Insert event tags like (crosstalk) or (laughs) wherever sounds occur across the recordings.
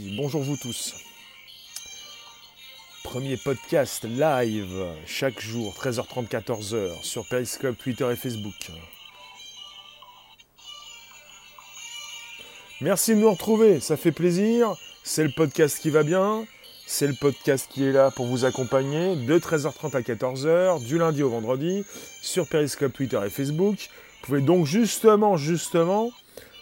Bonjour vous tous. Premier podcast live chaque jour, 13h30, 14h, sur Periscope, Twitter et Facebook. Merci de nous retrouver, ça fait plaisir. C'est le podcast qui va bien. C'est le podcast qui est là pour vous accompagner de 13h30 à 14h, du lundi au vendredi, sur Periscope, Twitter et Facebook. Vous pouvez donc justement, justement,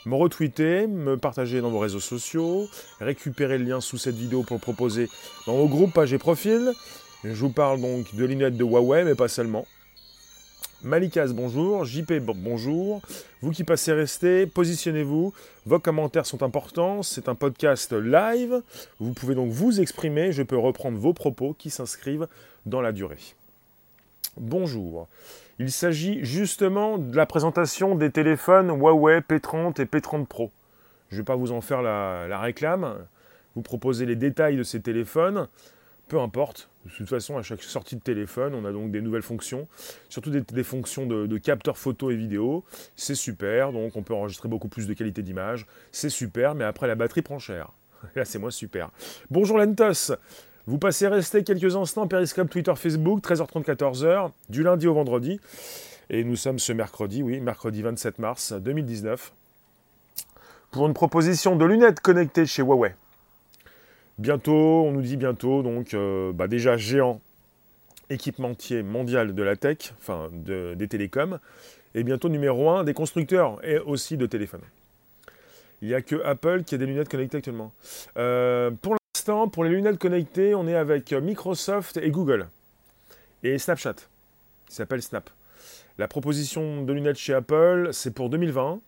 me retweeter, me partager dans vos réseaux sociaux, récupérer le lien sous cette vidéo pour le proposer dans vos groupes, pages et profils. Je vous parle donc de lunettes de Huawei, mais pas seulement. Malikas, bonjour. JP, bonjour. Vous qui passez, restez, positionnez-vous. Vos commentaires sont importants. C'est un podcast live. Vous pouvez donc vous exprimer. Je peux reprendre vos propos qui s'inscrivent dans la durée. Bonjour. Il s'agit justement de la présentation des téléphones Huawei P30 et P30 Pro. Je ne vais pas vous en faire la, réclame, vous proposer les détails de ces téléphones, peu importe. De toute façon, à chaque sortie de téléphone, on a donc des nouvelles fonctions, surtout des, fonctions de, de, capteur photo et vidéo. C'est super, donc on peut enregistrer beaucoup plus de qualité d'image. C'est super, mais après la batterie prend cher. (laughs) Là, c'est moins super. Bonjour Lentos vous passez rester quelques instants Periscope, Twitter, Facebook, 13h30, 14h, du lundi au vendredi. Et nous sommes ce mercredi, oui, mercredi 27 mars 2019, pour une proposition de lunettes connectées chez Huawei. Bientôt, on nous dit bientôt, donc euh, bah déjà géant équipementier mondial de la tech, enfin des télécoms, et bientôt numéro 1 des constructeurs et aussi de téléphones. Il n'y a que Apple qui a des lunettes connectées actuellement. Euh, pour les lunettes connectées, on est avec Microsoft et Google. Et Snapchat, qui s'appelle Snap. La proposition de lunettes chez Apple, c'est pour 2020.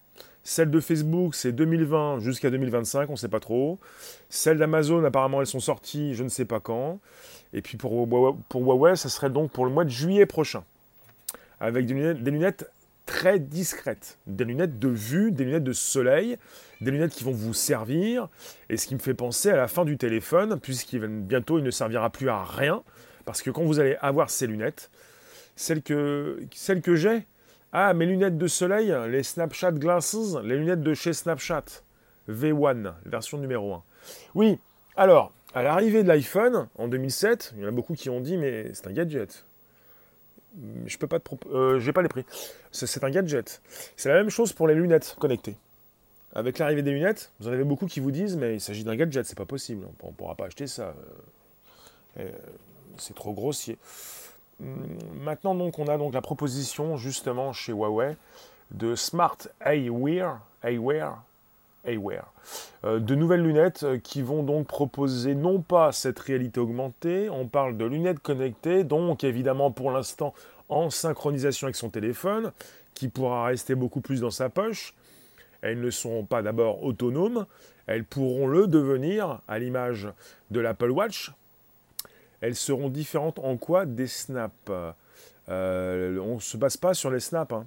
Celle de Facebook, c'est 2020 jusqu'à 2025, on ne sait pas trop. Celle d'Amazon, apparemment, elles sont sorties, je ne sais pas quand. Et puis pour, Huawei, ça serait donc pour le mois de juillet prochain. Avec des lunettes très discrètes. Des lunettes de vue, des lunettes de soleil, des lunettes qui vont vous servir. Et ce qui me fait penser à la fin du téléphone, puisqu'il bientôt ne servira plus à rien. Parce que quand vous allez avoir ces lunettes, celles que, celles que j'ai, ah, mes lunettes de soleil, les Snapchat Glasses, les lunettes de chez Snapchat, V1, version numéro 1. Oui, alors, à l'arrivée de l'iPhone, en 2007, il y en a beaucoup qui ont dit, mais c'est un gadget je peux pas te euh, j'ai pas les prix. C'est un gadget. C'est la même chose pour les lunettes connectées. Avec l'arrivée des lunettes, vous en avez beaucoup qui vous disent mais il s'agit d'un gadget, c'est pas possible, on ne pourra pas acheter ça. Euh, euh, c'est trop grossier. Hum, maintenant donc on a donc la proposition justement chez Huawei de Smart Eyewear, Eyewear euh, de nouvelles lunettes euh, qui vont donc proposer non pas cette réalité augmentée, on parle de lunettes connectées, donc évidemment pour l'instant en synchronisation avec son téléphone, qui pourra rester beaucoup plus dans sa poche. Elles ne seront pas d'abord autonomes, elles pourront le devenir à l'image de l'Apple Watch. Elles seront différentes en quoi des snaps euh, On ne se base pas sur les snaps. Hein.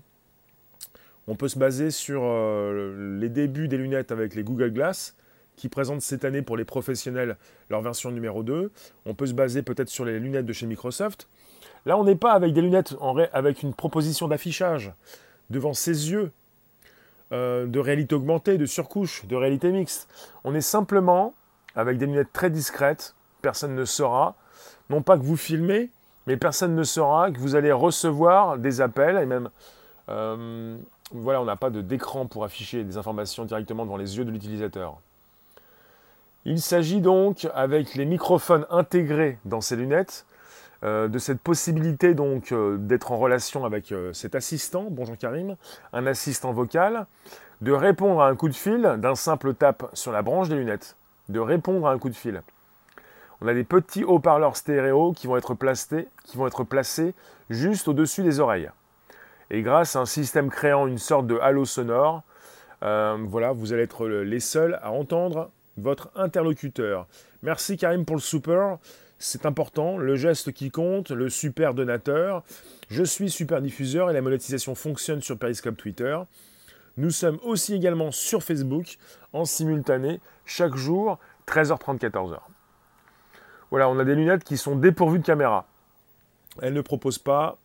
On peut se baser sur euh, les débuts des lunettes avec les Google Glass, qui présentent cette année pour les professionnels leur version numéro 2. On peut se baser peut-être sur les lunettes de chez Microsoft. Là, on n'est pas avec des lunettes avec une proposition d'affichage devant ses yeux, euh, de réalité augmentée, de surcouche, de réalité mixte. On est simplement avec des lunettes très discrètes. Personne ne saura, non pas que vous filmez, mais personne ne saura que vous allez recevoir des appels et même euh, voilà, on n'a pas d'écran pour afficher des informations directement devant les yeux de l'utilisateur. Il s'agit donc, avec les microphones intégrés dans ces lunettes, euh, de cette possibilité donc euh, d'être en relation avec euh, cet assistant, bonjour Karim, un assistant vocal, de répondre à un coup de fil d'un simple tap sur la branche des lunettes, de répondre à un coup de fil. On a des petits haut-parleurs stéréo qui vont être placés, qui vont être placés juste au-dessus des oreilles. Et grâce à un système créant une sorte de halo sonore, euh, voilà, vous allez être les seuls à entendre votre interlocuteur. Merci Karim pour le super. C'est important, le geste qui compte, le super donateur. Je suis super diffuseur et la monétisation fonctionne sur Periscope Twitter. Nous sommes aussi également sur Facebook en simultané chaque jour, 13h30, 14h. Voilà, on a des lunettes qui sont dépourvues de caméra. Elles ne proposent pas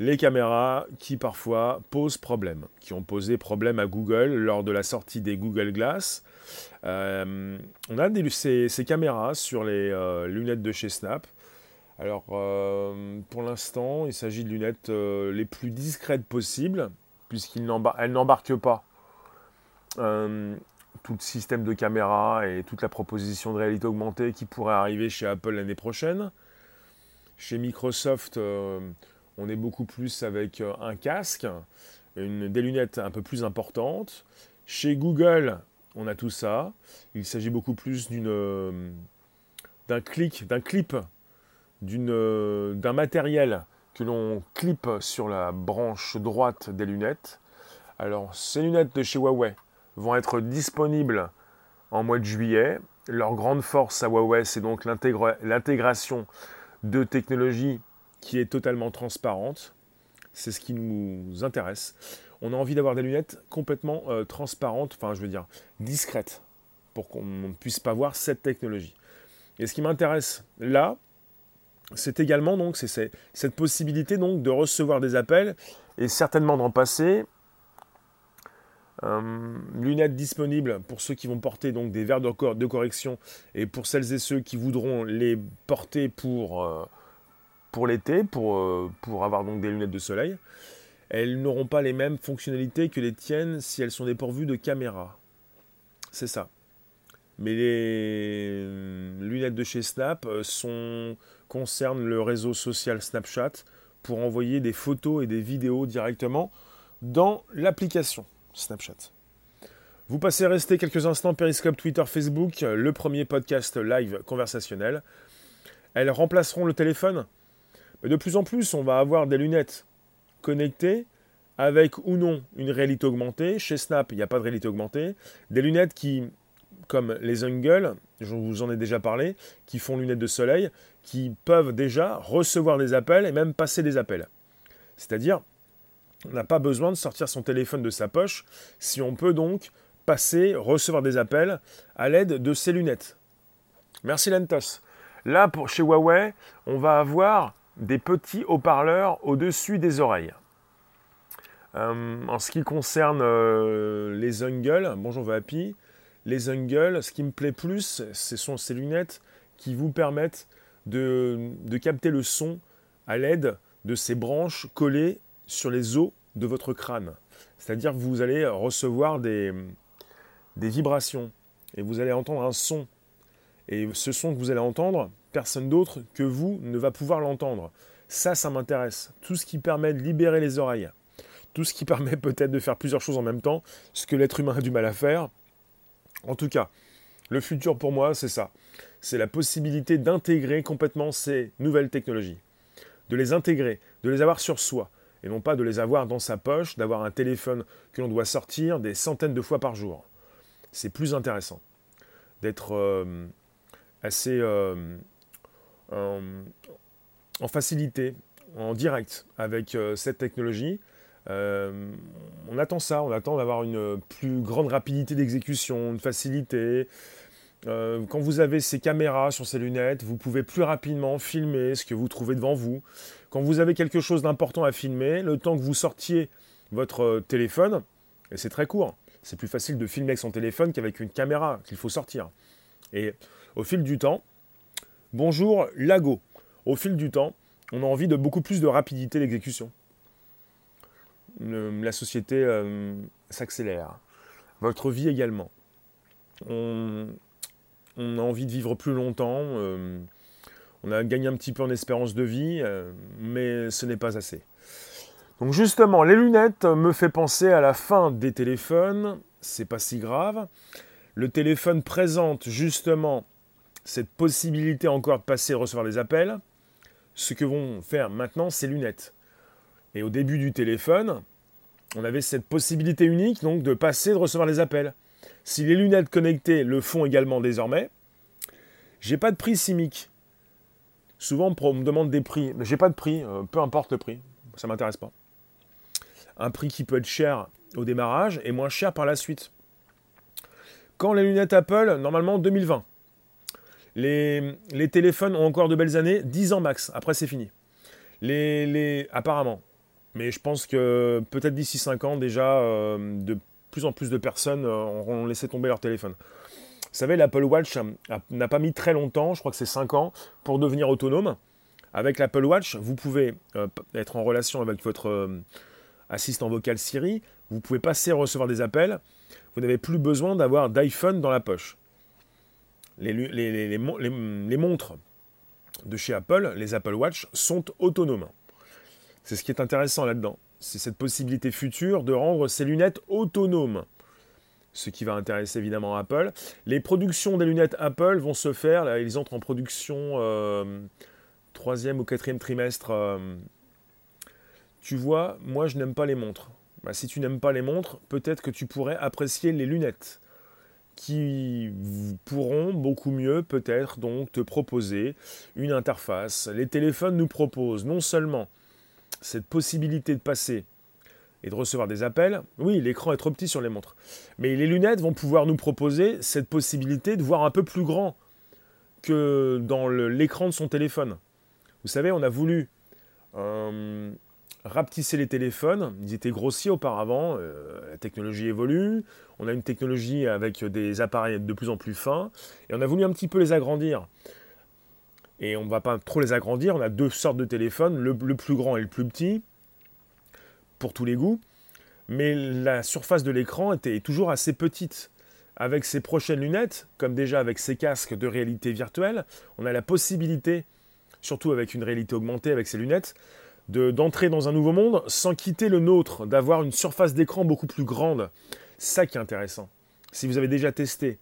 les caméras qui parfois posent problème, qui ont posé problème à Google lors de la sortie des Google Glass. Euh, on a ces, caméras sur les euh, lunettes de chez Snap. Alors euh, pour l'instant, il s'agit de lunettes les plus discrètes possibles, puisqu'elles n'embarquent pas tout le système de caméra et toute la proposition de réalité augmentée qui pourrait arriver chez Apple l'année prochaine. Chez Microsoft, on est beaucoup plus avec euh, un casque, des lunettes un peu plus importantes. Chez Google, on a tout ça. Il s'agit beaucoup plus euh, d'un clic, d'un clip, euh, d'un matériel que l'on clip sur la branche droite des lunettes. Alors, ces lunettes de chez Huawei vont être disponibles en mois de juillet. Leur grande force à Huawei, c'est donc l'intégration de technologies qui est totalement transparente. C'est ce qui nous intéresse. On a envie d'avoir des lunettes complètement euh, transparentes, enfin je veux dire discrètes, pour qu'on ne puisse pas voir cette technologie. Et ce qui m'intéresse là, c'est également donc cette possibilité donc de recevoir des appels et certainement d'en passer. Euh, lunettes disponibles pour ceux qui vont porter donc des verres de, de, correction et pour celles et ceux qui voudront les porter pour euh, pour l'été, pour, euh, pour avoir donc des lunettes de soleil. Elles n'auront pas les mêmes fonctionnalités que les tiennes si elles sont dépourvues de caméra. C'est ça. Mais les lunettes de chez Snap euh, concernent le réseau social Snapchat pour envoyer des photos et des vidéos directement dans l'application Snapchat. Vous passez rester quelques instants Periscope, Twitter, Facebook, le premier podcast live conversationnel. Elles remplaceront le téléphone de plus en plus, on va avoir des lunettes connectées avec ou non une réalité augmentée. Chez Snap, il n'y a pas de réalité augmentée. Des lunettes qui, comme les Ungle, je vous en ai déjà parlé, qui font lunettes de soleil, qui peuvent déjà recevoir des appels et même passer des appels. C'est-à-dire, on n'a pas besoin de sortir son téléphone de sa poche si on peut donc passer, recevoir des appels à l'aide de ces lunettes. Merci Lentos. Là, pour, chez Huawei, on va avoir des petits haut-parleurs au-dessus des oreilles. Euh, en ce qui concerne euh, les Ungle, bonjour Vapi, les Ungle, ce qui me plaît plus, ce sont ces lunettes qui vous permettent de, capter le son à l'aide de ces branches collées sur les os de votre crâne. C'est-à-dire que vous allez recevoir des, des vibrations et vous allez entendre un son. Et ce son que vous allez entendre, personne d'autre que vous ne va pouvoir l'entendre. Ça, ça m'intéresse. Tout ce qui permet de libérer les oreilles, tout ce qui (laughs) permet peut-être de faire plusieurs choses en même temps, ce que l'être humain a du mal à faire. En tout cas, le futur pour moi, c'est ça. C'est la possibilité d'intégrer complètement ces nouvelles technologies. De les intégrer, de les avoir sur soi, et non pas de les avoir dans sa poche, d'avoir un téléphone que l'on doit sortir des centaines de fois par jour. C'est plus intéressant d'être euh, assez euh, en, facilité, en direct avec euh, cette technologie. Euh, on attend ça, on attend d'avoir une plus grande rapidité d'exécution, une facilité. Euh, quand vous avez ces caméras sur ces lunettes, vous pouvez plus rapidement filmer ce que vous trouvez devant vous. Quand vous avez quelque chose d'important à filmer, le temps que vous sortiez votre téléphone, et c'est très court, c'est plus facile de filmer avec son téléphone qu'avec une caméra qu'il faut sortir. Et au fil du temps, Bonjour Lago. Au fil du temps, on a envie de beaucoup plus de rapidité d'exécution. La société euh, s'accélère. Votre vie également. On, a envie de vivre plus longtemps. Euh, on a gagné un petit peu en espérance de vie, euh, mais ce n'est pas assez. Donc justement, les lunettes me fait penser à la fin des téléphones. C'est pas si grave. Le téléphone présente justement cette possibilité encore de passer et recevoir des appels, ce que vont faire maintenant ces lunettes. Et au début du téléphone, on avait cette possibilité unique donc de passer et de recevoir les appels. Si les lunettes connectées le font également désormais, j'ai pas de prix simique. Souvent on me demande des prix, mais j'ai pas de prix, euh, peu importe le prix, ça m'intéresse pas. Un prix qui peut être cher au démarrage et moins cher par la suite. Quand les lunettes Apple, normalement 2020. Les, téléphones ont encore de belles années, 10 ans max. Après, c'est fini. Les, apparemment, Mais je pense que peut-être d'ici 5 ans déjà, euh, de plus en plus de personnes auront laissé tomber leur téléphone. Vous savez, l'Apple Watch n'a pas mis très longtemps, je crois que c'est 5 ans, pour devenir autonome. Avec l'Apple Watch, vous pouvez être en relation avec votre assistant vocal Siri, vous pouvez passer à recevoir des appels, vous n'avez plus besoin d'avoir d'iPhone dans la poche. Les, les, montres de chez Apple, les Apple Watch, sont autonomes. C'est ce qui est intéressant là-dedans. C'est cette possibilité future de rendre ces lunettes autonomes. Ce qui va intéresser évidemment Apple. Les productions des lunettes Apple vont se faire, là, ils entrent en production euh, troisième ou quatrième trimestre. Euh, tu vois, moi je n'aime pas les montres. Bah, si tu n'aimes pas les montres, peut-être que tu pourrais apprécier les lunettes qui pourront beaucoup mieux peut-être donc te proposer une interface. Les téléphones nous proposent non seulement cette possibilité de passer et de recevoir des appels, oui, l'écran est trop petit sur les montres, mais les lunettes vont pouvoir nous proposer cette possibilité de voir un peu plus grand que dans l'écran de son téléphone. Vous savez, on a voulu euh, rapetisser les téléphones. Ils étaient grossiers auparavant. Euh, la technologie évolue. On a une technologie avec des appareils de plus en plus fins. Et on a voulu un petit peu les agrandir. Et on ne va pas trop les agrandir. On a deux sortes de téléphones, le, plus grand et le plus petit, pour tous les goûts. Mais la surface de l'écran était toujours assez petite. Avec ces prochaines lunettes, comme déjà avec ces casques de réalité virtuelle, on a la possibilité, surtout avec une réalité augmentée avec ces lunettes, d'entrer dans un nouveau monde sans quitter le nôtre, d'avoir une surface d'écran beaucoup plus grande. Ça qui est intéressant. Si vous avez déjà testé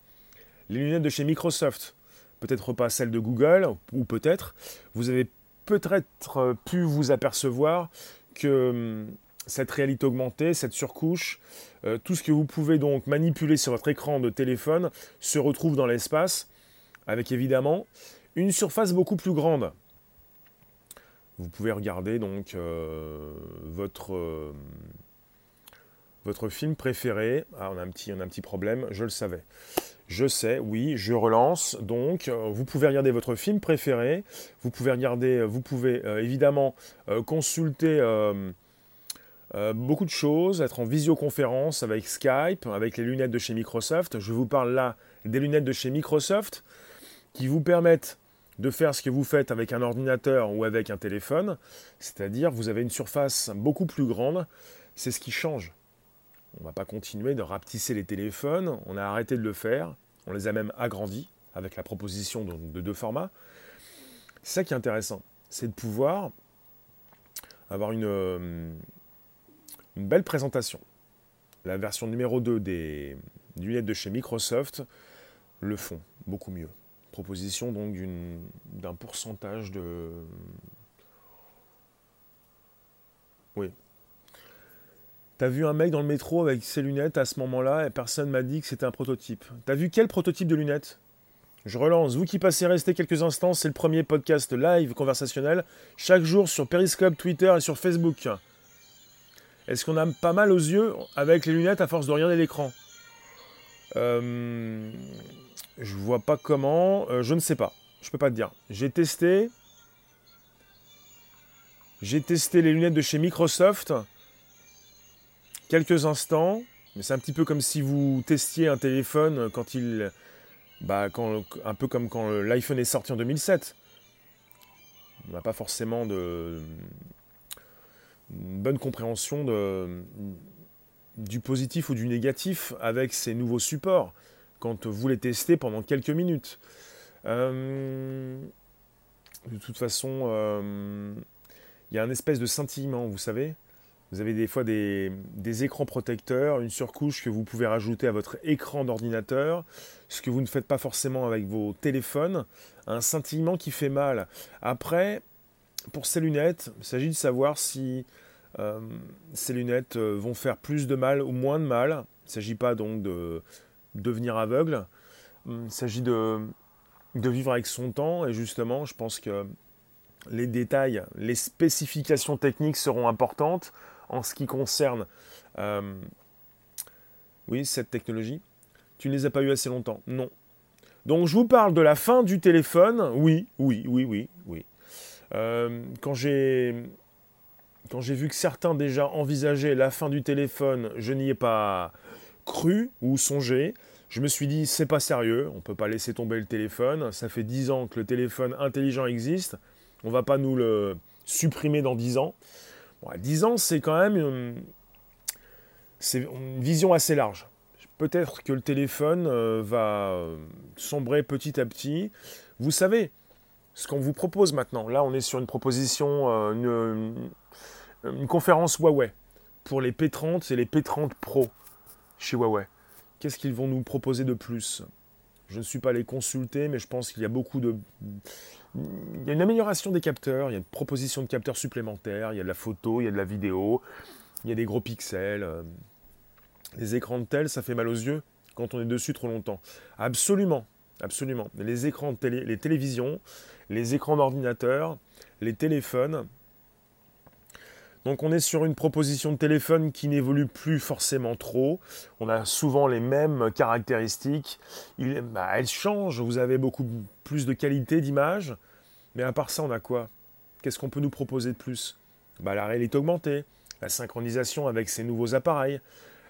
les lunettes de chez Microsoft, peut-être pas celles de Google, ou peut-être, vous avez peut-être pu vous apercevoir que hum, cette réalité augmentée, cette surcouche, euh, tout ce que vous pouvez donc manipuler sur votre écran de téléphone se retrouve dans l'espace, avec évidemment une surface beaucoup plus grande. Vous pouvez regarder donc euh, votre, euh, votre film préféré. Ah, on a, un petit, on a un petit problème, je le savais. Je sais, oui, je relance. Donc, euh, vous pouvez regarder votre film préféré. Vous pouvez regarder, vous pouvez évidemment consulter beaucoup de choses, être en visioconférence avec Skype, avec les lunettes de chez Microsoft. Je vous parle là des lunettes de chez Microsoft qui vous permettent de faire ce que vous faites avec un ordinateur ou avec un téléphone, c'est-à-dire vous avez une surface beaucoup plus grande, c'est ce qui change. On ne va pas continuer de rapetisser les téléphones, on a arrêté de le faire, on les a même agrandis avec la proposition de, deux formats. C'est ça qui est intéressant, c'est de pouvoir avoir une, euh, une belle présentation. La version numéro 2 des lunettes de chez Microsoft le font beaucoup mieux proposition donc d'un pourcentage de... Oui. T'as vu un mec dans le métro avec ses lunettes à ce moment-là et personne m'a dit que c'était un prototype. T'as vu quel prototype de lunettes? Je relance. Vous qui passez rester quelques instants, c'est le premier podcast live conversationnel chaque jour sur Periscope, Twitter et sur Facebook. Est-ce qu'on a pas mal aux yeux avec les lunettes à force de regarder l'écran? Euh, je vois pas comment. Euh, je ne sais pas. Je peux pas te dire. J'ai testé. J'ai testé les lunettes de chez Microsoft. Quelques instants. Mais c'est un petit peu comme si vous testiez un téléphone quand il. Bah, quand, un peu comme quand l'iPhone est sorti en 2007. On n'a pas forcément de. Une bonne compréhension du positif ou du négatif avec ces nouveaux supports quand vous les testez pendant quelques minutes. Euh, de toute façon, euh, il y a un espèce de scintillement, vous savez. Vous avez des fois des, écrans protecteurs, une surcouche que vous pouvez rajouter à votre écran d'ordinateur, ce que vous ne faites pas forcément avec vos téléphones, un scintillement qui fait mal. Après, pour ces lunettes, il s'agit de savoir si euh, ces lunettes vont faire plus de mal ou moins de mal. Il ne s'agit pas donc de devenir aveugle. Il s'agit de, de vivre avec son temps et justement, je pense que les détails, les spécifications techniques seront importantes en ce qui concerne euh, oui, cette technologie. Tu ne les as pas eu assez longtemps Non. Donc je vous parle de la fin du téléphone. Oui, oui, oui, oui, oui. Euh, quand j'ai quand j'ai vu que certains déjà envisageaient la fin du téléphone, je n'y ai pas cru ou songé. Je me suis dit, c'est pas sérieux, on peut pas laisser tomber le téléphone. Ça fait 10 ans que le téléphone intelligent existe. On va pas nous le supprimer dans 10 ans. Bon, 10 ans, c'est quand même une, une vision assez large. Peut-être que le téléphone euh, va sombrer petit à petit. Vous savez, ce qu'on vous propose maintenant, là on est sur une proposition, euh, une, conférence Huawei pour les P30 et les P30 Pro chez Huawei. Qu'est-ce qu'ils vont nous proposer de plus? Je ne suis pas allé consulter, mais je pense qu'il y a beaucoup de... Il y a une amélioration des capteurs, il y a une proposition de capteurs supplémentaires, il y a de la photo, il y a de la vidéo, il y a des gros pixels. Euh, les écrans de tel, ça fait mal aux yeux quand on est dessus trop longtemps. Absolument, absolument. Les écrans de télé, les télévisions, les écrans d'ordinateur, les téléphones. Donc on est sur une proposition de téléphone qui n'évolue plus forcément trop. On a souvent les mêmes caractéristiques. Il, bah, elles changent, vous avez beaucoup plus de qualité d'image. Mais à part ça, on a quoi? Qu'est-ce qu'on peut nous proposer de plus? Bah, La réalité augmentée, la synchronisation avec ces nouveaux appareils,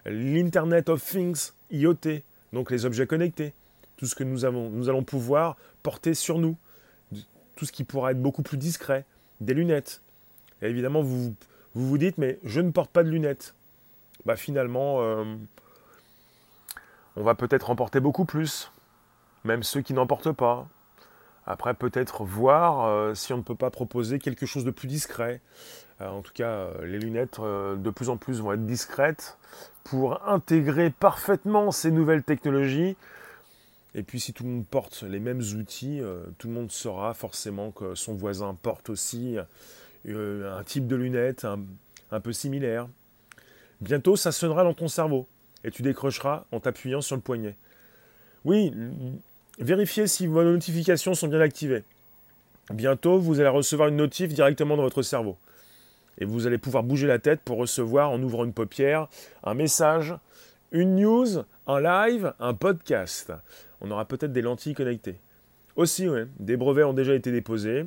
l'Internet of Things, IoT, donc les objets connectés, tout ce que nous, avons, nous allons pouvoir porter sur nous, tout ce qui pourra être beaucoup plus discret, des lunettes. Et évidemment, vous, vous vous dites, mais je ne porte pas de lunettes. Bah finalement, euh, on va peut-être en porter beaucoup plus, même ceux qui n'en portent pas. Après, peut-être voir euh, si on ne peut pas proposer quelque chose de plus discret. Euh, en tout cas, les lunettes de plus en plus vont être discrètes pour intégrer parfaitement ces nouvelles technologies. Et puis si tout le monde porte les mêmes outils, tout le monde saura forcément que son voisin porte aussi un type de lunettes un, peu similaire. Bientôt, ça sonnera dans ton cerveau et tu décrocheras en t'appuyant sur le poignet. Oui, vérifiez si vos notifications sont bien activées. Bientôt, vous allez recevoir une notif directement dans votre cerveau. Et vous allez pouvoir bouger la tête pour recevoir, en ouvrant une paupière, un message, une news, un live, un podcast. On aura peut-être des lentilles connectées. Aussi, des brevets ont déjà été déposés.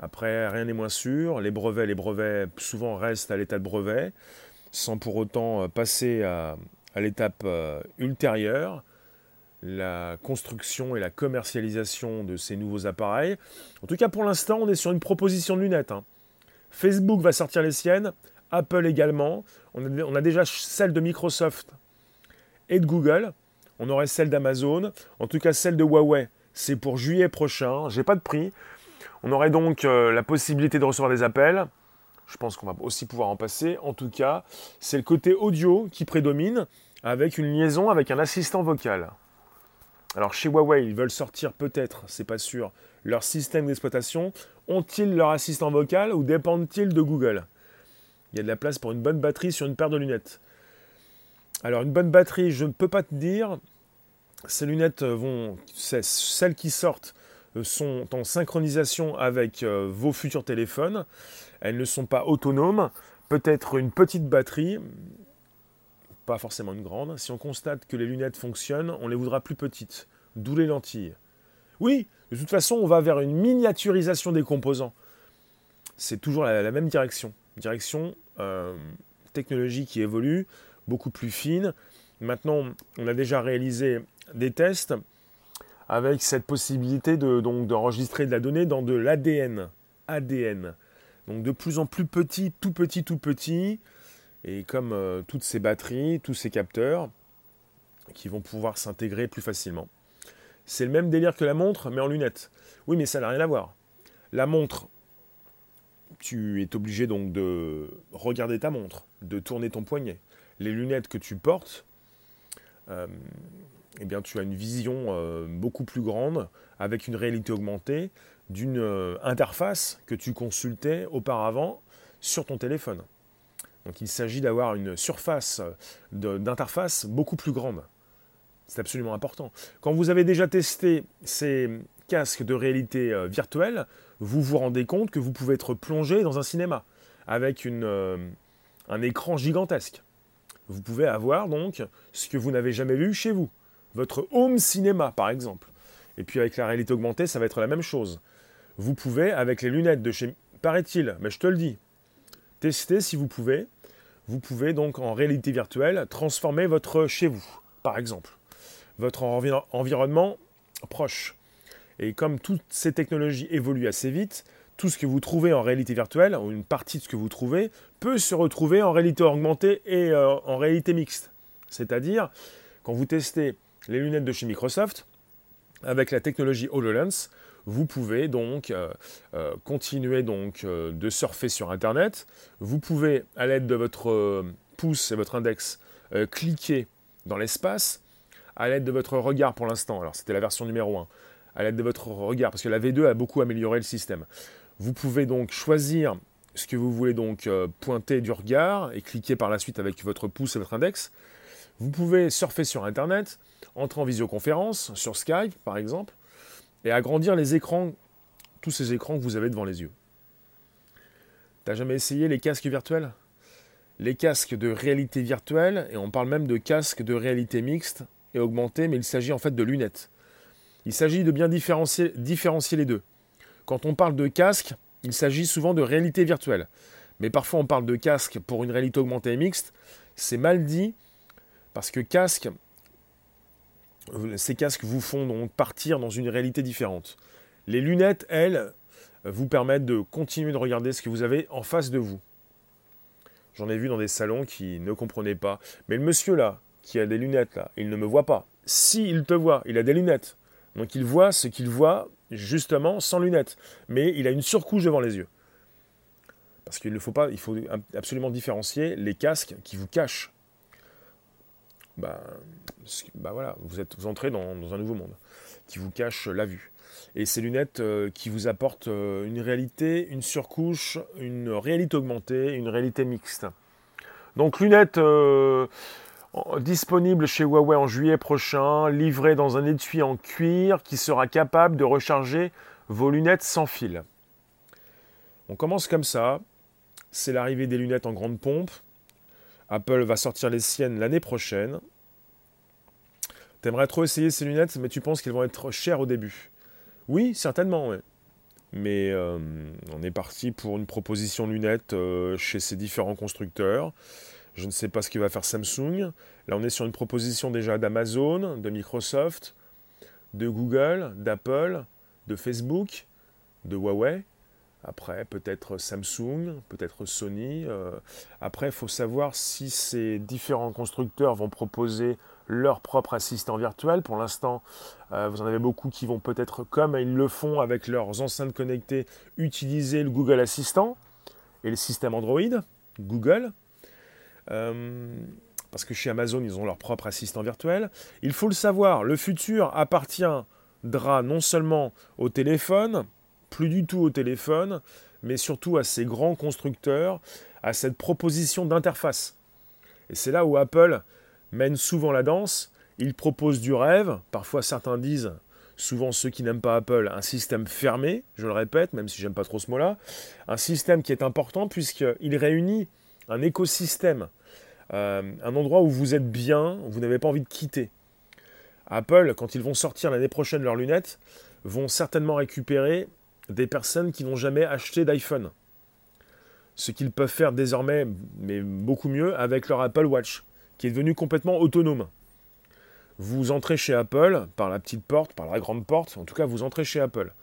Après, rien n'est moins sûr. Les brevets, les brevets souvent restent à l'état de brevet, sans pour autant euh, passer à, l'étape euh, ultérieure, la construction et la commercialisation de ces nouveaux appareils. En tout cas, pour l'instant, on est sur une proposition de lunettes. Hein. Facebook va sortir les siennes, Apple également. On a, déjà celle de Microsoft et de Google. On aurait celle d'Amazon. En tout cas, celle de Huawei, c'est pour juillet prochain. J'ai pas de prix. On aurait donc euh, la possibilité de recevoir des appels. Je pense qu'on va aussi pouvoir en passer. En tout cas, c'est le côté audio qui prédomine avec une liaison avec un assistant vocal. Alors chez Huawei, ils veulent sortir peut-être, c'est pas sûr, leur système d'exploitation. Ont-ils leur assistant vocal ou dépendent-ils de Google? Il y a de la place pour une bonne batterie sur une paire de lunettes. Alors une bonne batterie, je ne peux pas te dire. Ces lunettes vont, celles qui sortent sont en synchronisation avec euh, vos futurs téléphones. Elles ne sont pas autonomes. Peut-être une petite batterie, pas forcément une grande. Si on constate que les lunettes fonctionnent, on les voudra plus petites, d'où les lentilles. Oui, de toute façon, on va vers une miniaturisation des composants. C'est toujours la, même direction. Direction euh, technologie qui évolue, beaucoup plus fine. Maintenant, on a déjà réalisé des tests avec cette possibilité donc, d'enregistrer de la donnée dans de l'ADN. ADN. Donc de plus en plus petit, tout petit, tout petit, et comme euh, toutes ces batteries, tous ces capteurs, qui vont pouvoir s'intégrer plus facilement. C'est le même délire que la montre, mais en lunettes. Oui, mais ça n'a rien à voir. La montre, tu es obligé donc de regarder ta montre, de tourner ton poignet. Les lunettes que tu portes, euh, eh bien, tu as une vision euh, beaucoup plus grande, avec une réalité augmentée, d'une interface que tu consultais auparavant sur ton téléphone. Donc il s'agit d'avoir une surface d'interface beaucoup plus grande. C'est absolument important. Quand vous avez déjà testé ces casques de réalité euh, virtuelle, vous vous rendez compte que vous pouvez être plongé dans un cinéma avec euh, un écran gigantesque. Vous pouvez avoir donc ce que vous n'avez jamais vu chez vous, votre home cinéma par exemple. Et puis avec la réalité augmentée, ça va être la même chose. Vous pouvez, avec les lunettes de chez... Paraît-il, mais je te le dis, testez si vous pouvez. Vous pouvez donc en réalité virtuelle transformer votre chez vous, par exemple, votre environnement proche. Et comme toutes ces technologies évoluent assez vite, tout ce que vous trouvez en réalité virtuelle, ou une partie de ce que vous trouvez, peut se retrouver en réalité augmentée et euh, en réalité mixte. C'est-à-dire, quand vous testez les lunettes de chez Microsoft, avec la technologie HoloLens, vous pouvez donc euh, euh, continuer donc de surfer sur Internet. Vous pouvez, à l'aide de votre pouce et votre index, cliquer dans l'espace. À l'aide de votre regard pour l'instant, alors c'était la version numéro 1, à l'aide de votre regard, parce que la V2 a beaucoup amélioré le système. Vous pouvez donc choisir ce que vous voulez donc euh, pointer du regard et cliquer par la suite avec votre pouce et votre index. Vous pouvez surfer sur Internet, entrer en visioconférence, sur Skype par exemple, et agrandir les écrans, tous ces écrans que vous avez devant les yeux. T'as jamais essayé les casques virtuels? Les casques de réalité virtuelle, et on parle même de casques de réalité mixte et augmentée, mais il s'agit en fait de lunettes. Il s'agit de bien différencier, différencier les deux. Quand on parle de casque, il s'agit souvent de réalité virtuelle. Mais parfois on parle de casque pour une réalité augmentée et mixte. C'est mal dit parce que casque, ces casques vous font donc partir dans une réalité différente. Les lunettes, elles, vous permettent de continuer de regarder ce que vous avez en face de vous. J'en ai vu dans des salons qui ne comprenaient pas. Mais le monsieur là, qui a des lunettes là, il ne me voit pas. S'il il te voit, il a des lunettes. Donc il voit ce qu'il voit justement sans lunettes. Mais il a une surcouche devant les yeux. Parce qu'il ne faut pas, il faut absolument différencier les casques qui vous cachent. Bah, bah voilà, vous, êtes, vous entrez dans, un nouveau monde qui vous cache la vue. Et ces lunettes euh, qui vous apportent euh, une réalité, une surcouche, une réalité augmentée, une réalité mixte. Donc lunettes euh, disponible chez Huawei en juillet prochain, livré dans un étui en cuir qui sera capable de recharger vos lunettes sans fil. On commence comme ça. C'est l'arrivée des lunettes en grande pompe. Apple va sortir les siennes l'année prochaine. T'aimerais trop essayer ces lunettes, mais tu penses qu'elles vont être chères au début. Oui, certainement, Mais euh, on est parti pour une proposition lunettes euh, chez ces différents constructeurs. Je ne sais pas ce qu'il va faire Samsung. Là, on est sur une proposition déjà d'Amazon, de Microsoft, de Google, d'Apple, de Facebook, de Huawei. Après, peut-être Samsung, peut-être Sony. Euh, après, il faut savoir si ces différents constructeurs vont proposer leur propre assistant virtuel. Pour l'instant, euh, vous en avez beaucoup qui vont peut-être, comme ils le font avec leurs enceintes connectées, utiliser le Google Assistant et le système Android, Google. Euh, parce que chez Amazon, ils ont leur propre assistant virtuel. Il faut le savoir, le futur appartiendra non seulement au téléphone, plus du tout au téléphone, mais surtout à ces grands constructeurs, à cette proposition d'interface. Et c'est là où Apple mène souvent la danse. Il propose du rêve, parfois certains disent, souvent ceux qui n'aiment pas Apple, un système fermé, je le répète, même si j'aime pas trop ce mot-là, un système qui est important puisqu'il réunit un écosystème, euh, un endroit où vous êtes bien, où vous n'avez pas envie de quitter. Apple, quand ils vont sortir l'année prochaine leurs lunettes, vont certainement récupérer des personnes qui n'ont jamais acheté d'iPhone. Ce qu'ils peuvent faire désormais, mais beaucoup mieux, avec leur Apple Watch, qui est devenu complètement autonome. Vous entrez chez Apple par la petite porte, par la grande porte, en tout cas vous entrez chez Apple,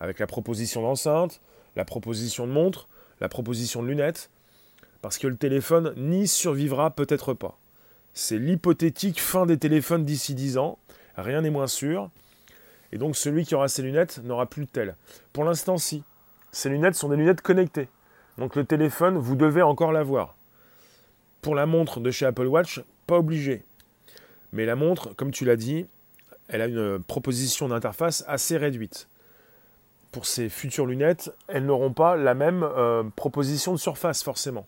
avec la proposition d'enceinte, la proposition de montre, la proposition de lunettes, parce que le téléphone n'y survivra peut-être pas. C'est l'hypothétique fin des téléphones d'ici 10 ans, rien n'est moins sûr, et donc celui qui aura ses lunettes n'aura plus de tel. Pour l'instant, si. Ces lunettes sont des lunettes connectées. Donc le téléphone, vous devez encore l'avoir. Pour la montre de chez Apple Watch, pas obligé. Mais la montre, comme tu l'as dit, elle a une proposition d'interface assez réduite. Pour ces futures lunettes, elles n'auront pas la même euh, proposition de surface forcément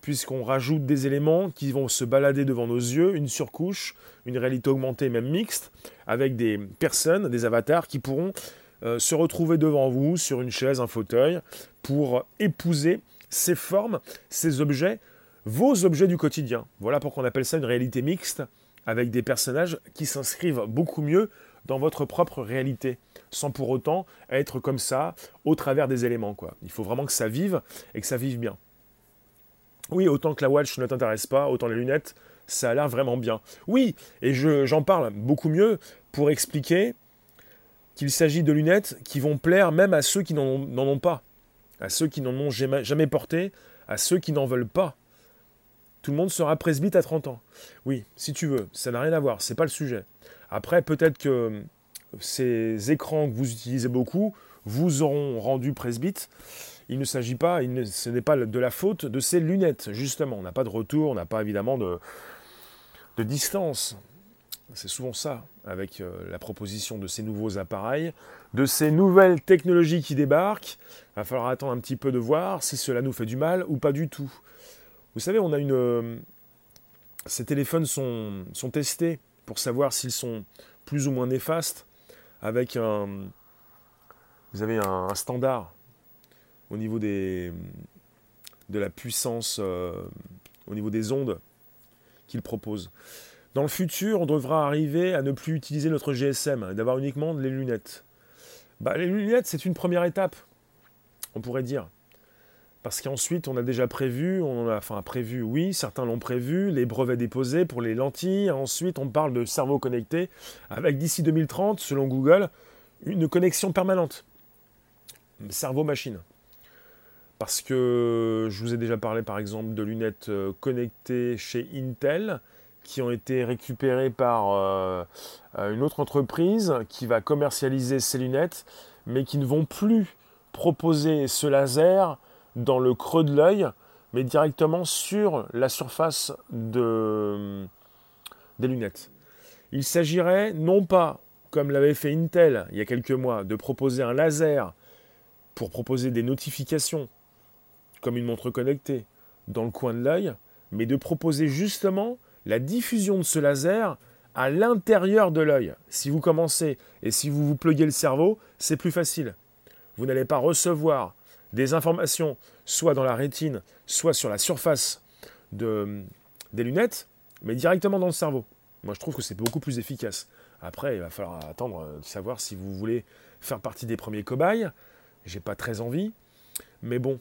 puisqu'on rajoute des éléments qui vont se balader devant nos yeux, une surcouche, une réalité augmentée, même mixte, avec des personnes, des avatars qui pourront euh, se retrouver devant vous sur une chaise, un fauteuil, pour épouser ces formes, ces objets, vos objets du quotidien. Voilà pourquoi on appelle ça une réalité mixte, avec des personnages qui s'inscrivent beaucoup mieux dans votre propre réalité, sans pour autant être comme ça au travers des éléments. Il faut vraiment que ça vive et que ça vive bien. Oui, autant que la watch ne t'intéresse pas, autant les lunettes, ça a l'air vraiment bien. Oui, et j'en parle beaucoup mieux pour expliquer qu'il s'agit de lunettes qui vont plaire même à ceux qui n'en ont pas, à ceux qui n'en ont jamais, jamais porté, à ceux qui n'en veulent pas. Tout le monde sera presbyte à 30 ans. Oui, si tu veux, ça n'a rien à voir, c'est pas le sujet. Après, peut-être que ces écrans que vous utilisez beaucoup vous auront rendu presbyte. Il ne s'agit pas, ce n'est pas de la faute de ces lunettes, justement. On n'a pas de retour, on n'a pas évidemment de, distance. C'est souvent ça, avec euh, la proposition de ces nouveaux appareils, de ces nouvelles technologies qui débarquent. Il va falloir attendre un petit peu de voir si cela nous fait du mal ou pas du tout. Vous savez, on a une. Euh, ces téléphones sont, sont testés pour savoir s'ils sont plus ou moins néfastes avec un. Vous avez un, standard au niveau des, de la puissance, euh, au niveau des ondes qu'il propose. Dans le futur, on devra arriver à ne plus utiliser notre GSM, d'avoir uniquement les lunettes. Bah, les lunettes, c'est une première étape, on pourrait dire. Parce qu'ensuite, on a déjà prévu, on a, enfin prévu, oui, certains l'ont prévu, les brevets déposés pour les lentilles. Ensuite, on parle de cerveau connecté, avec d'ici 2030, selon Google, une connexion permanente. Cerveau-machine. Parce que je vous ai déjà parlé, par exemple, de lunettes euh, connectées chez Intel, qui ont été récupérées par euh, une autre entreprise qui va commercialiser ces lunettes, mais qui ne vont plus proposer ce laser dans le creux de l'œil, mais directement sur la surface de, des lunettes. Il s'agirait non pas, comme l'avait fait Intel il y a quelques mois, de proposer un laser pour proposer des notifications, comme une montre connectée, dans le coin de l'œil, mais de proposer justement la diffusion de ce laser à l'intérieur de l'œil. Si vous commencez et si vous vous pluguez le cerveau, c'est plus facile. Vous n'allez pas recevoir des informations soit dans la rétine, soit sur la surface de, des lunettes, mais directement dans le cerveau. Moi, je trouve que c'est beaucoup plus efficace. Après, il va falloir attendre de savoir si vous voulez faire partie des premiers cobayes. J'ai pas très envie, mais bon,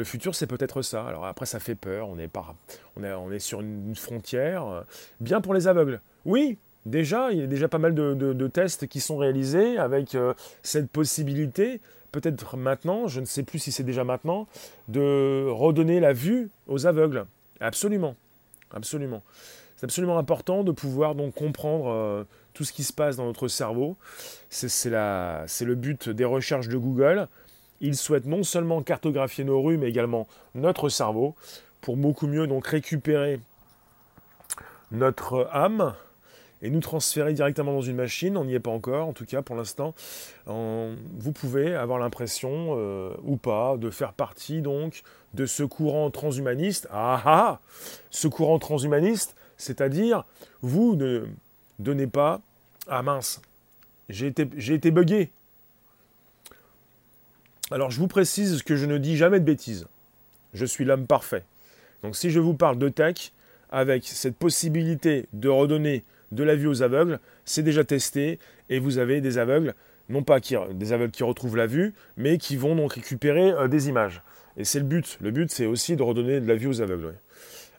le futur, c'est peut-être ça. Alors après, ça fait peur. On est, par, on est, sur une frontière. Bien pour les aveugles. Oui, déjà, il y a déjà pas mal de, tests qui sont réalisés avec euh, cette possibilité peut-être maintenant, je ne sais plus si c'est déjà maintenant, de redonner la vue aux aveugles. Absolument, absolument. C'est absolument important de pouvoir donc comprendre euh, tout ce qui se passe dans notre cerveau. C'est le but des recherches de Google. Ils souhaitent non seulement cartographier nos rues, mais également notre cerveau, pour beaucoup mieux donc récupérer notre âme, et nous transférer directement dans une machine. On n'y est pas encore, en tout cas pour l'instant. Vous pouvez avoir l'impression, euh, ou pas, de faire partie donc de ce courant transhumaniste. Ah ah Ce courant transhumaniste, c'est-à-dire, vous ne donnez pas. Ah mince, j'ai été, j'ai été bugué. Alors je vous précise que je ne dis jamais de bêtises. Je suis l'homme parfait. Donc si je vous parle de tech, avec cette possibilité de redonner de la vue aux aveugles, c'est déjà testé et vous avez des aveugles, non pas des aveugles qui retrouvent la vue, mais qui vont donc récupérer euh, des images. Et c'est le but. Le but, c'est aussi de redonner de la vue aux aveugles.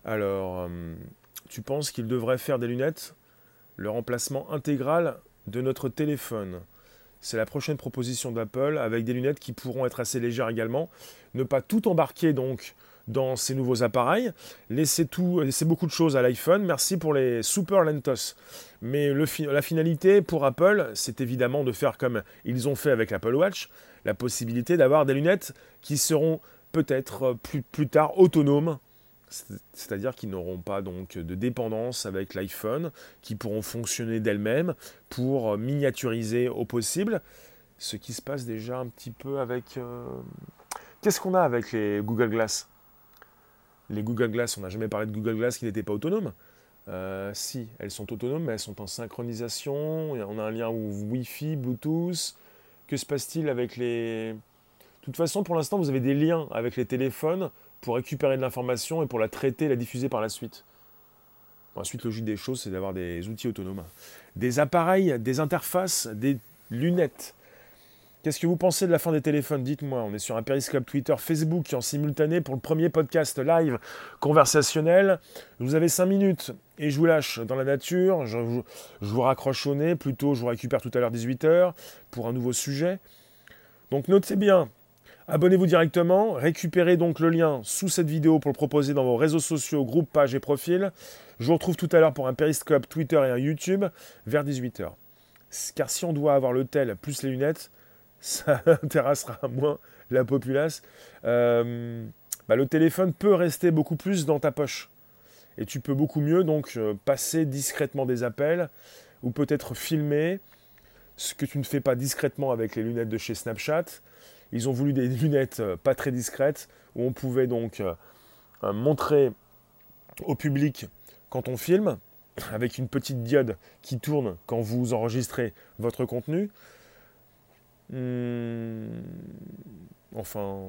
Alors, euh, tu penses qu'il devrait faire des lunettes? Le remplacement intégral de notre téléphone. C'est la prochaine proposition d'Apple avec des lunettes qui pourront être assez légères également. Ne pas tout embarquer donc dans ces nouveaux appareils. Laissez, tout, laissez beaucoup de choses à l'iPhone. Merci pour les super lentos. Mais la finalité pour Apple, c'est évidemment de faire comme ils ont fait avec l'Apple Watch, la possibilité d'avoir des lunettes qui seront peut-être plus tard autonomes. C'est-à-dire qu'ils n'auront pas donc de dépendance avec l'iPhone, qui pourront fonctionner d'elles-mêmes pour miniaturiser au possible. Ce qui se passe déjà un petit peu avec. Euh, qu'est-ce qu'on a avec les Google Glass? Les Google Glass, on n'a jamais parlé de Google Glass qui n'étaient pas autonomes. Euh, si, elles sont autonomes, mais elles sont en synchronisation. On a un lien Wi-Fi, Bluetooth. Que se passe-t-il avec les... De toute façon, pour l'instant, vous avez des liens avec les téléphones pour récupérer de l'information et pour la traiter, la diffuser par la suite. Ensuite, logique des choses, c'est d'avoir des outils autonomes. Des appareils, des interfaces, des lunettes. Qu'est-ce que vous pensez de la fin des téléphones? Dites-moi. On est sur un périscope Twitter, Facebook en simultané pour le premier podcast live conversationnel. Vous avez 5 minutes et je vous lâche dans la nature. Je vous, je vous raccroche au nez. Plutôt, je vous récupère tout à l'heure 18h pour un nouveau sujet. Donc notez bien. Abonnez-vous directement, récupérez donc le lien sous cette vidéo pour le proposer dans vos réseaux sociaux, groupes, pages et profils. Je vous retrouve tout à l'heure pour un périscope Twitter et un YouTube vers 18h. Car si on doit avoir le tel plus les lunettes, (laughs) ça intéressera moins la populace. Euh, bah, le téléphone peut rester beaucoup plus dans ta poche. Et tu peux beaucoup mieux donc euh, passer discrètement des appels ou peut-être filmer ce que tu ne fais pas discrètement avec les lunettes de chez Snapchat. Ils ont voulu des (laughs) lunettes euh, pas très discrètes où on pouvait donc montrer au public quand on filme avec une petite diode qui tourne quand vous enregistrez votre contenu. Hmm, enfin,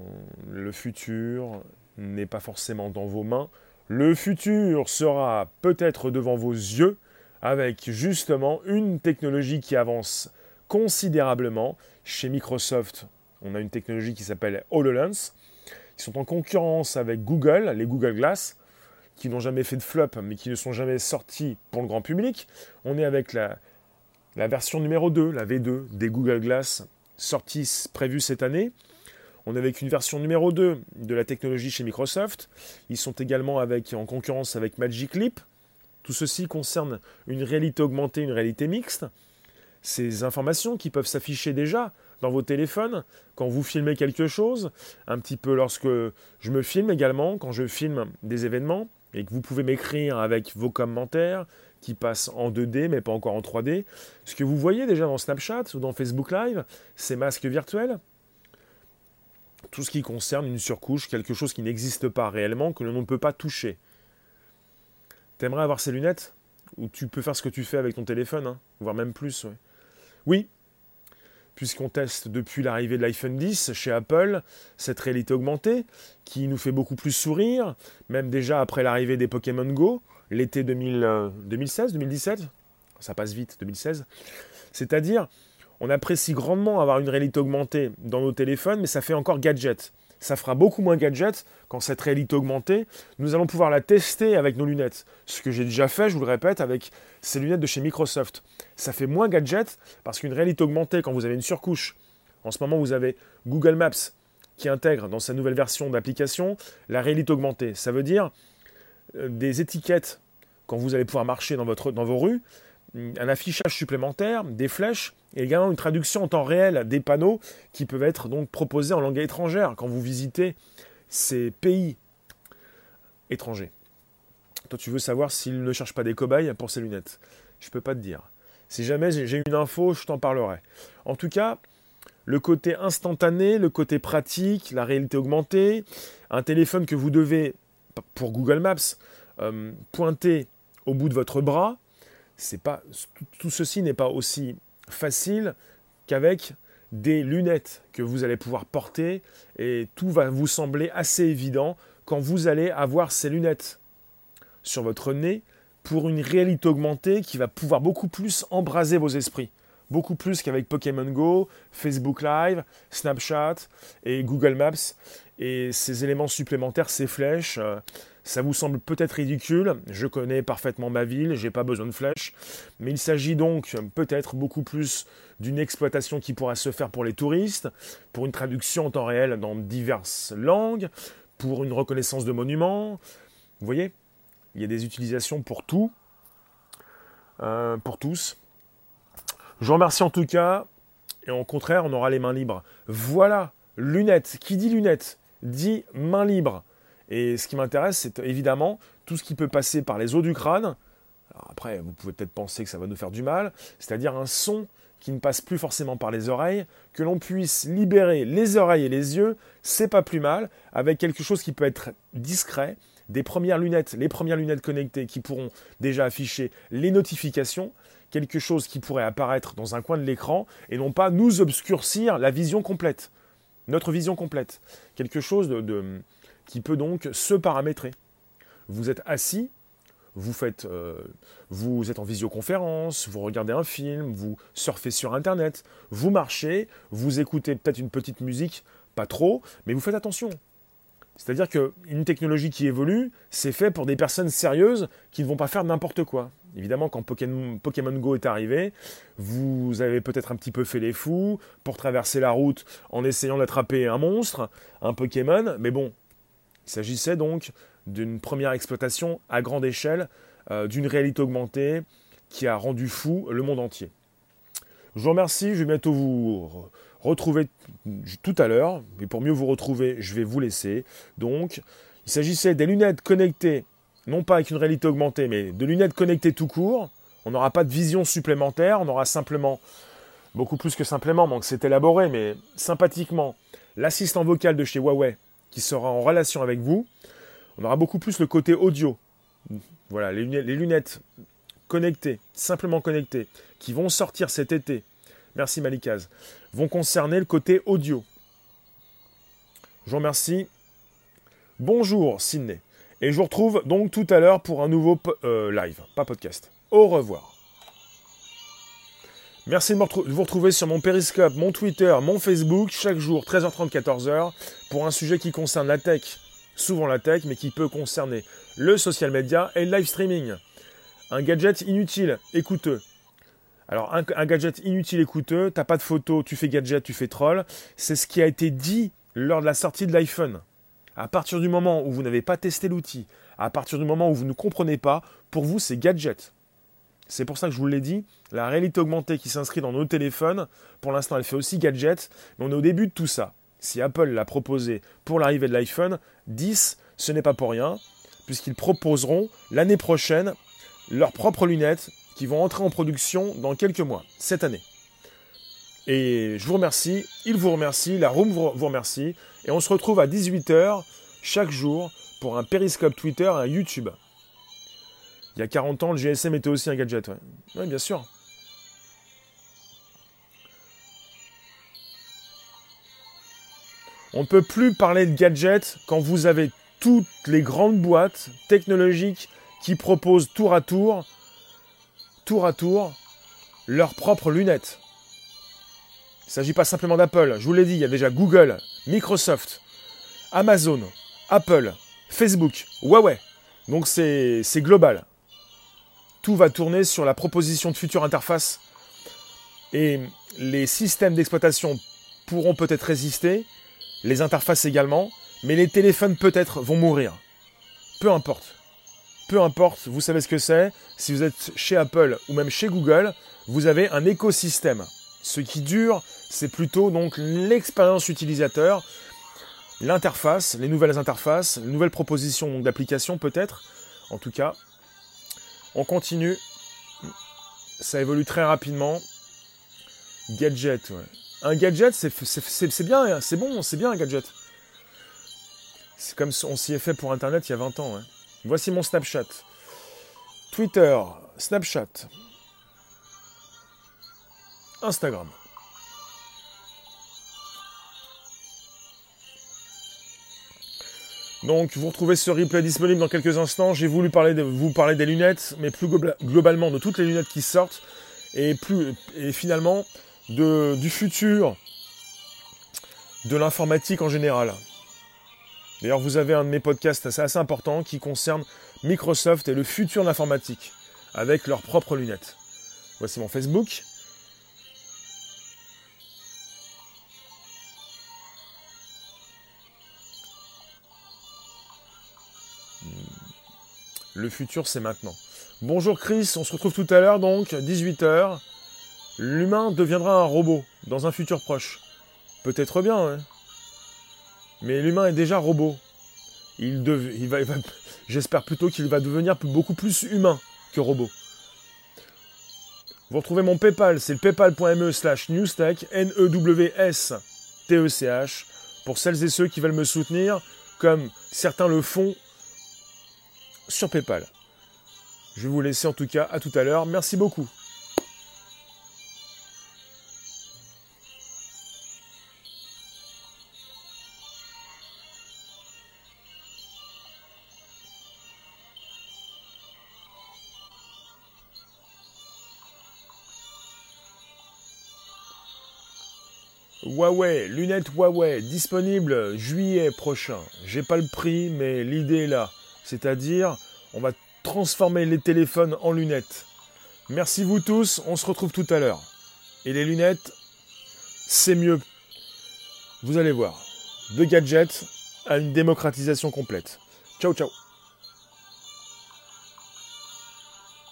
le futur n'est pas forcément dans vos mains. Le futur sera peut-être devant vos yeux avec justement une technologie qui avance considérablement. Chez Microsoft, on a une technologie qui s'appelle HoloLens. Ils sont en concurrence avec Google, les Google Glass, qui n'ont jamais fait de flop, mais qui ne sont jamais sortis pour le grand public. On est avec la, version numéro 2, la V2 des Google Glass sortie prévue cette année. On est avec une version numéro 2 de la technologie chez Microsoft. Ils sont également avec, en concurrence avec Magic Leap. Tout ceci concerne une réalité augmentée, une réalité mixte. Ces informations qui peuvent s'afficher déjà dans vos téléphones quand vous filmez quelque chose, un petit peu lorsque je me filme également, quand je filme des événements, et que vous pouvez m'écrire avec vos commentaires qui passent en 2D mais pas encore en 3D. Ce que vous voyez déjà dans Snapchat ou dans Facebook Live, ces masques virtuels, tout ce qui concerne une surcouche, quelque chose qui n'existe pas réellement, que l'on ne peut pas toucher. T'aimerais avoir ces lunettes? Ou tu peux faire ce que tu fais avec ton téléphone, hein, voire même plus. Oui, puisqu'on teste depuis l'arrivée de l'iPhone 10 chez Apple cette réalité augmentée qui nous fait beaucoup plus sourire, même déjà après l'arrivée des Pokémon Go, l'été 2016, 2017, euh, ça passe vite, 2016. C'est-à-dire, on apprécie grandement avoir une réalité augmentée dans nos téléphones, mais ça fait encore gadget ça fera beaucoup moins gadget quand cette réalité augmentée, nous allons pouvoir la tester avec nos lunettes. Ce que j'ai déjà fait, je vous le répète, avec ces lunettes de chez Microsoft. Ça fait moins gadget parce qu'une réalité augmentée, quand vous avez une surcouche, en ce moment vous avez Google Maps qui intègre dans sa nouvelle version d'application la réalité augmentée. Ça veut dire euh, des étiquettes quand vous allez pouvoir marcher dans, dans vos rues, un affichage supplémentaire, des flèches et également une traduction en temps réel des panneaux qui peuvent être donc proposés en langue étrangère quand vous visitez ces pays étrangers. Toi, tu veux savoir s'ils ne cherchent pas des cobayes pour ces lunettes Je ne peux pas te dire. Si jamais j'ai une info, je t'en parlerai. En tout cas, le côté instantané, le côté pratique, la réalité augmentée, un téléphone que vous devez, pour Google Maps, euh, pointer au bout de votre bras, tout ceci n'est pas aussi facile qu'avec des lunettes que vous allez pouvoir porter et tout va vous sembler assez évident quand vous allez avoir ces lunettes sur votre nez pour une réalité augmentée qui va pouvoir beaucoup plus embraser vos esprits. Beaucoup plus qu'avec Pokémon Go, Facebook Live, Snapchat et Google Maps. Et ces éléments supplémentaires, ces flèches, euh, ça vous semble peut-être ridicule, je connais parfaitement ma ville, j'ai pas besoin de flèches, mais il s'agit donc peut-être beaucoup plus d'une exploitation qui pourra se faire pour les touristes, pour une traduction en temps réel dans diverses langues, pour une reconnaissance de monuments. Vous voyez Il y a des utilisations pour tout, euh, pour tous. Je vous remercie en tout cas, et au contraire, on aura les mains libres. Voilà, lunettes. Qui dit lunettes dit main libre. Et ce qui m'intéresse, c'est évidemment tout ce qui peut passer par les os du crâne. après, vous pouvez peut-être penser que ça va nous faire du mal, c'est-à-dire un son qui ne passe plus forcément par les oreilles, que l'on puisse libérer les oreilles et les yeux, c'est pas plus mal, avec quelque chose qui peut être discret, des premières lunettes, les premières lunettes connectées qui pourront déjà afficher les notifications, quelque chose qui pourrait apparaître dans un coin de l'écran et non pas nous obscurcir la vision complète, notre vision complète, quelque chose de qui peut donc se paramétrer. Vous êtes assis, vous faites, euh, vous êtes en visioconférence, vous regardez un film, vous surfez sur Internet, vous marchez, vous écoutez peut-être une petite musique, pas trop, mais vous faites attention. C'est-à-dire qu'une technologie qui évolue, c'est fait pour des personnes sérieuses qui ne vont pas faire n'importe quoi. Évidemment, quand Pokémon, Pokémon Go est arrivé, vous avez peut-être un petit peu fait les fous pour traverser la route en essayant d'attraper un monstre, un Pokémon, mais bon, il s'agissait donc d'une première exploitation à grande échelle euh, d'une réalité augmentée qui a rendu fou le monde entier. Je vous remercie, je vais bientôt vous retrouver tout à l'heure, mais pour mieux vous retrouver, je vais vous laisser. Donc, il s'agissait des lunettes connectées, non pas avec une réalité augmentée, mais de lunettes connectées tout court. On n'aura pas de vision supplémentaire, on aura simplement, beaucoup plus que simplement, donc c'est élaboré, mais sympathiquement, l'assistant vocal de chez Huawei qui sera en relation avec vous. On aura beaucoup plus le côté audio. Voilà, les lunettes, connectées, simplement connectées, qui vont sortir cet été, merci Malikaz, vont concerner le côté audio. Je vous remercie. Bonjour Sydney. Et je vous retrouve donc tout à l'heure pour un nouveau euh, live, pas podcast. Au revoir. Merci de vous retrouver sur mon Periscope, mon Twitter, mon Facebook, chaque jour, 13h30, 14h, pour un sujet qui concerne la tech, souvent la tech, mais qui peut concerner le social media et le live streaming. Un gadget inutile et coûteux. Alors, un, gadget inutile et coûteux, t'as pas de photo, tu fais gadget, tu fais troll. C'est ce qui a été dit lors de la sortie de l'iPhone. À partir du moment où vous n'avez pas testé l'outil, à partir du moment où vous ne comprenez pas, pour vous, c'est gadget. C'est pour ça que je vous l'ai dit, la réalité augmentée qui s'inscrit dans nos téléphones, pour l'instant elle fait aussi gadget, mais on est au début de tout ça. Si Apple l'a proposé pour l'arrivée de l'iPhone 10, ce n'est pas pour rien, puisqu'ils proposeront l'année prochaine leurs propres lunettes qui vont entrer en production dans quelques mois, cette année. Et je vous remercie, il vous remercie, la room vous remercie, et on se retrouve à 18h chaque jour pour un périscope Twitter et un YouTube. Il y a 40 ans, le GSM était aussi un gadget. Oui, bien sûr. On ne peut plus parler de gadget quand vous avez toutes les grandes boîtes technologiques qui proposent tour à tour, tour à tour, leurs propres lunettes. Il ne s'agit pas simplement d'Apple. Je vous l'ai dit, il y a déjà Google, Microsoft, Amazon, Apple, Facebook, Huawei. Donc c'est global tout va tourner sur la proposition de future interface. Et les systèmes d'exploitation pourront peut-être résister, les interfaces également, mais les téléphones peut-être vont mourir. Peu importe. Peu importe, vous savez ce que c'est. Si vous êtes chez Apple ou même chez Google, vous avez un écosystème. Ce qui dure, c'est plutôt donc l'expérience utilisateur, l'interface, les nouvelles interfaces, les nouvelles propositions d'application peut-être. En tout cas, on continue. Ça évolue très rapidement. Gadget, ouais. Un gadget, c'est bien, c'est bon, c'est bien un gadget. C'est comme on s'y est fait pour Internet il y a 20 ans. Voici mon Snapchat. Twitter, Snapchat. Instagram. Donc vous retrouvez ce replay disponible dans quelques instants. J'ai voulu parler de, vous parler des lunettes, mais plus globalement de toutes les lunettes qui sortent et, plus, et finalement de, du futur de l'informatique en général. D'ailleurs, vous avez un de mes podcasts assez, assez important qui concerne Microsoft et le futur de l'informatique avec leurs propres lunettes. Voici mon Facebook. Le futur, c'est maintenant. Bonjour Chris, on se retrouve tout à l'heure donc, 18h. L'humain deviendra un robot dans un futur proche. Peut-être bien, hein. Mais l'humain est déjà robot. Il, il va, (laughs) J'espère plutôt qu'il va devenir beaucoup plus humain que robot. Vous retrouvez mon PayPal, c'est le paypal.me slash newstech, N-E-W-S-T-E-C-H, pour celles et ceux qui veulent me soutenir, comme certains le font sur PayPal. Je vais vous laisser en tout cas à tout à l'heure. Merci beaucoup. Huawei, lunettes Huawei, disponible juillet prochain. J'ai pas le prix, mais l'idée est là. C'est-à-dire, on va transformer les téléphones en lunettes. Merci vous tous, on se retrouve tout à l'heure. Et les lunettes, c'est mieux. Vous allez voir. De gadgets à une démocratisation complète. Ciao ciao